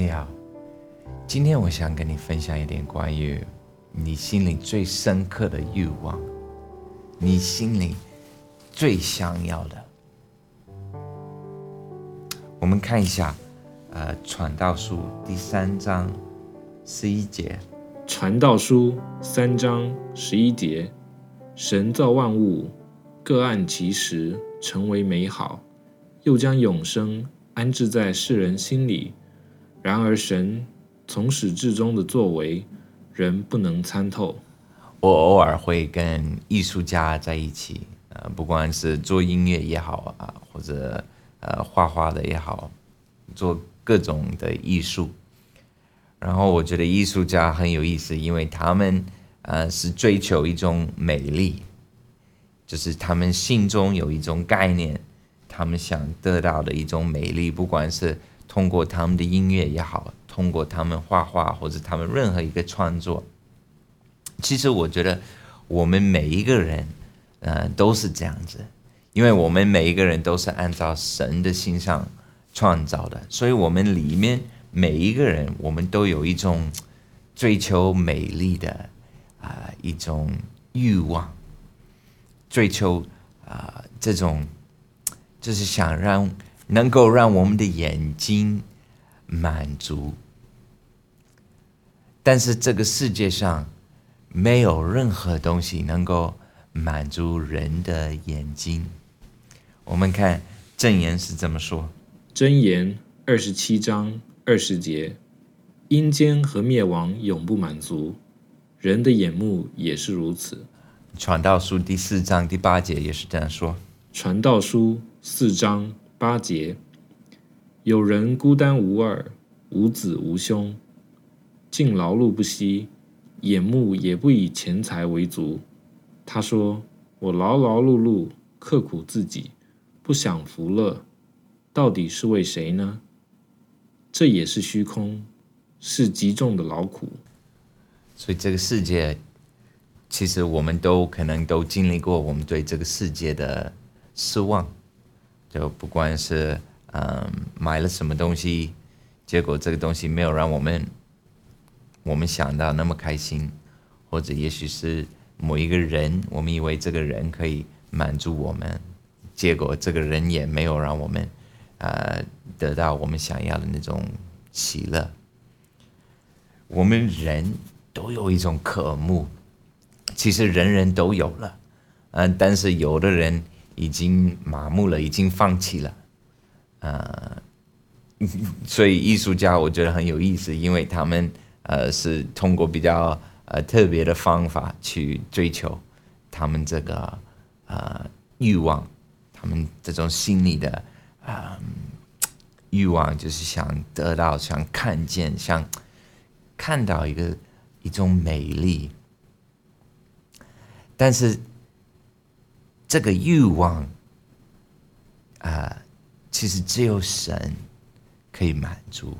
你好，今天我想跟你分享一点关于你心里最深刻的欲望，你心里最想要的。我们看一下，呃，《传道书》第三章十一节，《传道书》三章十一节，神造万物，各按其时，成为美好，又将永生安置在世人心里。然而，神从始至终的作为，人不能参透。我偶尔会跟艺术家在一起，呃，不管是做音乐也好啊，或者呃画画的也好，做各种的艺术。然后我觉得艺术家很有意思，因为他们呃是追求一种美丽，就是他们心中有一种概念，他们想得到的一种美丽，不管是。通过他们的音乐也好，通过他们画画或者他们任何一个创作，其实我觉得我们每一个人，呃，都是这样子，因为我们每一个人都是按照神的心上创造的，所以我们里面每一个人，我们都有一种追求美丽的啊一种欲望，追求啊这种就是想让。能够让我们的眼睛满足，但是这个世界上没有任何东西能够满足人的眼睛。我们看正言是怎么说：真言二十七章二十节，阴间和灭亡永不满足，人的眼目也是如此。传道书第四章第八节也是这样说：传道书四章。八节，有人孤单无二，无子无兄，竟劳碌不息，眼目也不以钱财为足。他说：“我劳劳碌碌，刻苦自己，不享福乐，到底是为谁呢？这也是虚空，是极重的劳苦。所以这个世界，其实我们都可能都经历过，我们对这个世界的失望。”就不管是嗯买了什么东西，结果这个东西没有让我们我们想到那么开心，或者也许是某一个人，我们以为这个人可以满足我们，结果这个人也没有让我们呃得到我们想要的那种喜乐。我们人都有一种渴慕，其实人人都有了，嗯，但是有的人。已经麻木了，已经放弃了，呃，所以艺术家我觉得很有意思，因为他们呃是通过比较呃特别的方法去追求他们这个呃欲望，他们这种心理的啊欲望，就是想得到、想看见、想看到一个一种美丽，但是。这个欲望啊，其实只有神可以满足。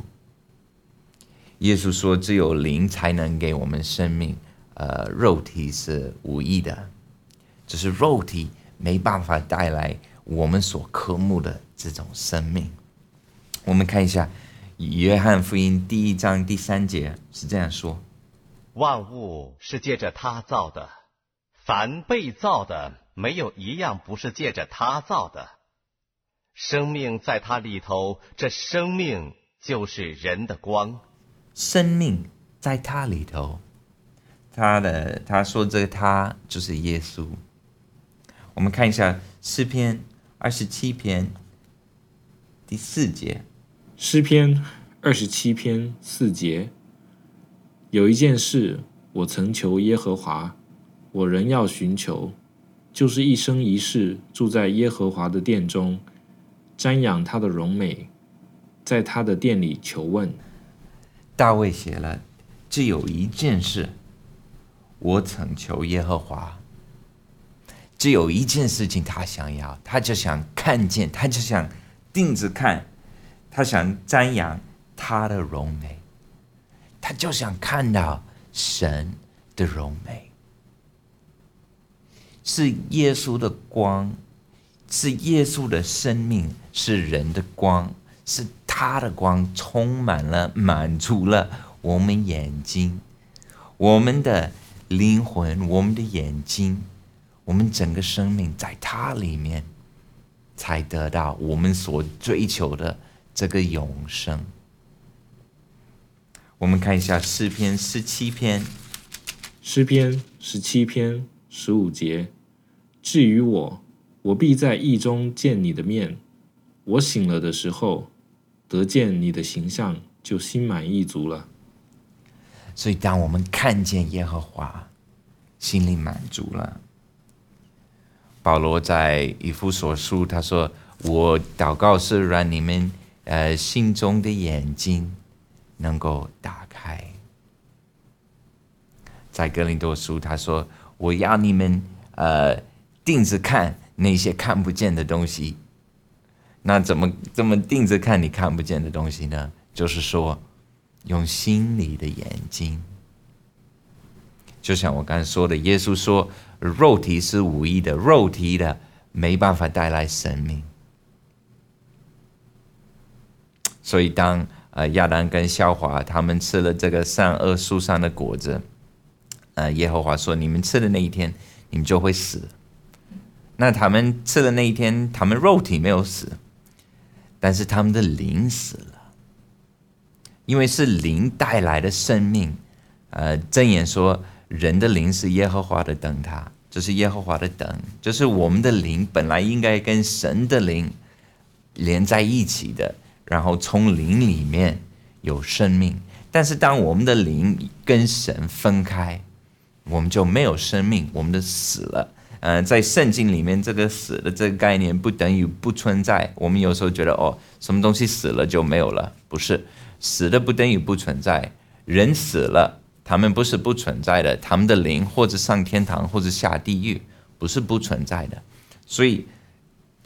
耶稣说：“只有灵才能给我们生命，呃，肉体是无益的，只是肉体没办法带来我们所渴慕的这种生命。”我们看一下《约翰福音》第一章第三节是这样说：“万物是借着他造的，凡被造的。”没有一样不是借着他造的，生命在他里头，这生命就是人的光。生命在他里头，他的他说这个他就是耶稣。我们看一下诗篇二十七篇第四节。诗篇二十七篇四节，有一件事我曾求耶和华，我仍要寻求。就是一生一世住在耶和华的殿中，瞻仰他的荣美，在他的殿里求问。大卫写了，只有一件事，我曾求耶和华。只有一件事情他想要，他就想看见，他就想定着看，他想瞻仰他的荣美，他就想看到神的荣美。是耶稣的光，是耶稣的生命，是人的光，是他的光充满了，满足了我们眼睛，我们的灵魂，我们的眼睛，我们整个生命在他里面，才得到我们所追求的这个永生。我们看一下诗篇十七篇，诗篇十七篇十五节：至于我，我必在意中见你的面。我醒了的时候，得见你的形象，就心满意足了。所以，当我们看见耶和华，心里满足了。保罗在以弗所书他说：“我祷告是让你们呃心中的眼睛。”能够打开，在格林多书他说：“我要你们呃定着看那些看不见的东西。那怎么怎么定着看你看不见的东西呢？就是说，用心里的眼睛。就像我刚才说的，耶稣说，肉体是无意的，肉体的没办法带来生命。所以当。”呃，亚当跟夏华他们吃了这个善恶树上的果子，呃，耶和华说：“你们吃的那一天，你们就会死。”那他们吃的那一天，他们肉体没有死，但是他们的灵死了，因为是灵带来的生命。呃，正言说：“人的灵是耶和华的灯塔，就是耶和华的灯，就是我们的灵本来应该跟神的灵连在一起的。”然后从灵里面有生命，但是当我们的灵跟神分开，我们就没有生命，我们的死了。嗯，在圣经里面，这个死的这个概念不等于不存在。我们有时候觉得哦，什么东西死了就没有了，不是，死的不等于不存在。人死了，他们不是不存在的，他们的灵或者上天堂或者下地狱，不是不存在的。所以，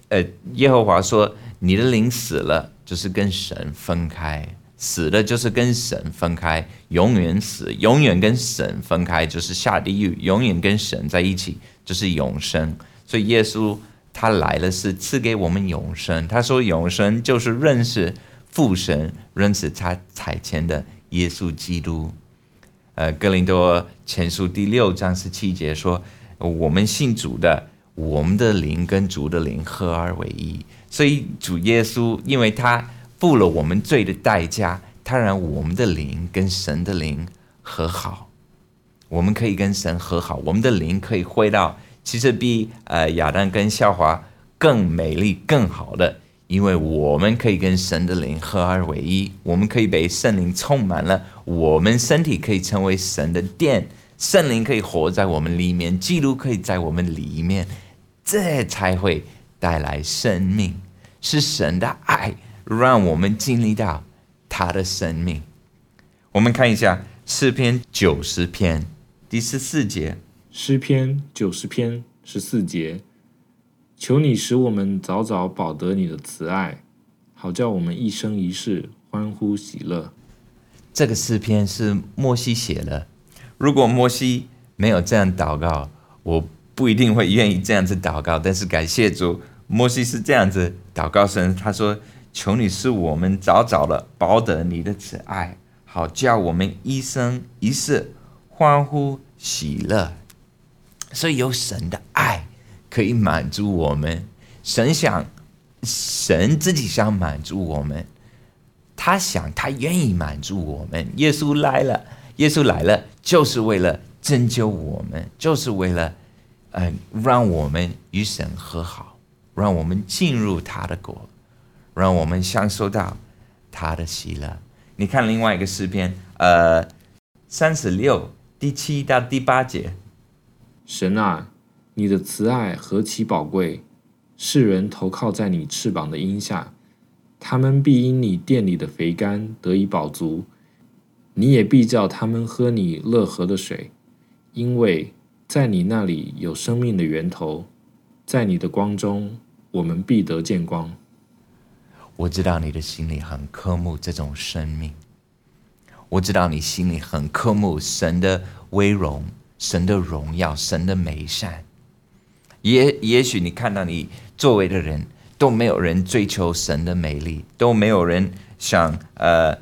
呃，耶和华说。你的灵死了，就是跟神分开；死的就是跟神分开，永远死，永远跟神分开，就是下地狱；永远跟神在一起，就是永生。所以耶稣他来了，是赐给我们永生。他说永生就是认识父神，认识他彩前的耶稣基督。呃，哥林多前书第六章十七节说：我们信主的，我们的灵跟主的灵合而为一。所以主耶稣，因为他付了我们罪的代价，他让我们的灵跟神的灵和好，我们可以跟神和好，我们的灵可以回到其实比呃亚当跟夏华更美丽、更好的，因为我们可以跟神的灵合二为一，我们可以被圣灵充满了，我们身体可以成为神的殿，圣灵可以活在我们里面，基督可以在我们里面，这才会带来生命。是神的爱，让我们经历到他的生命。我们看一下诗篇九十篇第十四节。诗篇九十篇十四节，求你使我们早早保得你的慈爱，好叫我们一生一世欢呼喜乐。这个诗篇是摩西写的。如果摩西没有这样祷告，我不一定会愿意这样子祷告。但是感谢主。摩西是这样子祷告神，他说：“求你使我们早早的保得你的慈爱，好叫我们一生一世欢呼喜乐。”所以有神的爱可以满足我们，神想，神自己想满足我们，他想，他愿意满足我们。耶稣来了，耶稣来了，就是为了拯救我们，就是为了，嗯，让我们与神和好。让我们进入他的国，让我们享受到他的喜乐。你看另外一个诗篇，呃，三十六第七到第八节。神啊，你的慈爱何其宝贵！世人投靠在你翅膀的荫下，他们必因你殿里的肥甘得以饱足。你也必叫他们喝你乐河的水，因为在你那里有生命的源头，在你的光中。我们必得见光。我知道你的心里很渴慕这种生命，我知道你心里很渴慕神的威荣、神的荣耀、神的美善。也也许你看到你周围的人都没有人追求神的美丽，都没有人像呃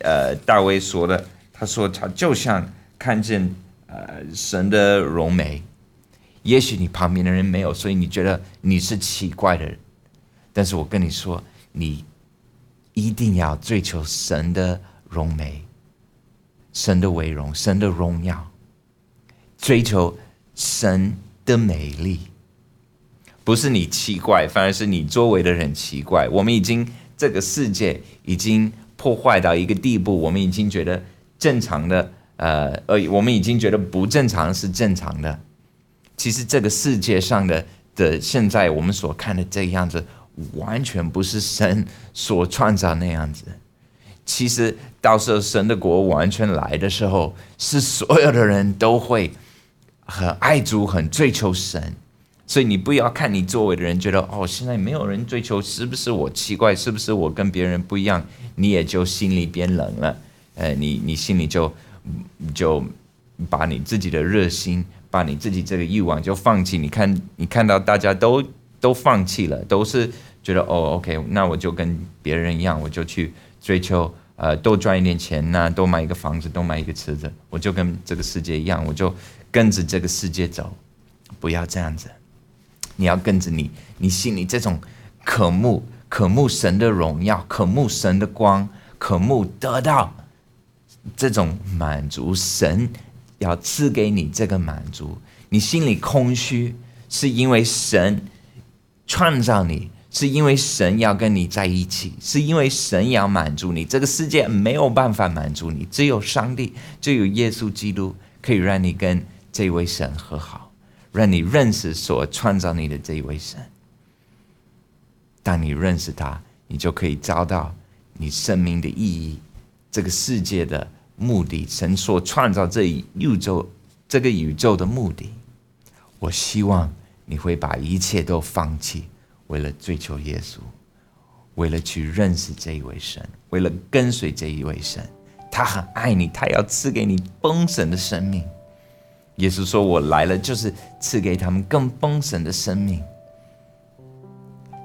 呃大卫说的，他说他就像看见呃神的荣美。也许你旁边的人没有，所以你觉得你是奇怪的人。但是我跟你说，你一定要追求神的荣美、神的伟荣、神的荣耀，追求神的美丽。不是你奇怪，反而是你周围的人奇怪。我们已经这个世界已经破坏到一个地步，我们已经觉得正常的，呃呃，我们已经觉得不正常是正常的。其实这个世界上的的现在我们所看的这个样子，完全不是神所创造那样子。其实到时候神的国完全来的时候，是所有的人都会很爱主、很追求神。所以你不要看你周围的人觉得哦，现在没有人追求，是不是我奇怪？是不是我跟别人不一样？你也就心里变冷了。呃，你你心里就就把你自己的热心。把你自己这个欲望就放弃。你看，你看到大家都都放弃了，都是觉得哦，OK，那我就跟别人一样，我就去追求，呃，多赚一点钱呐，多买一个房子，多买一个车子，我就跟这个世界一样，我就跟着这个世界走。不要这样子，你要跟着你，你心里这种渴慕、渴慕神的荣耀、渴慕神的光、渴慕得到这种满足神。要赐给你这个满足，你心里空虚，是因为神创造你，是因为神要跟你在一起，是因为神要满足你。这个世界没有办法满足你，只有上帝，只有耶稣基督可以让你跟这位神和好，让你认识所创造你的这一位神。当你认识他，你就可以找到你生命的意义，这个世界的。目的，神所创造这一宇宙，这个宇宙的目的，我希望你会把一切都放弃，为了追求耶稣，为了去认识这一位神，为了跟随这一位神。他很爱你，他要赐给你丰盛的生命。耶稣说：“我来了，就是赐给他们更丰盛的生命。”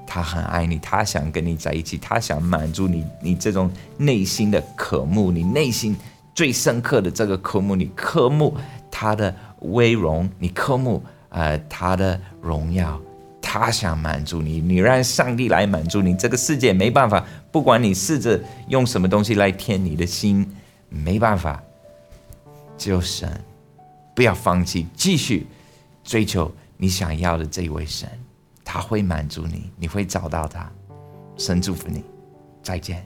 他很爱你，他想跟你在一起，他想满足你，你这种内心的渴慕，你内心。最深刻的这个科目，你科目他的威荣，你科目呃他的荣耀，他想满足你，你让上帝来满足你，这个世界没办法，不管你试着用什么东西来填你的心，没办法，只有神，不要放弃，继续追求你想要的这一位神，他会满足你，你会找到他，神祝福你，再见。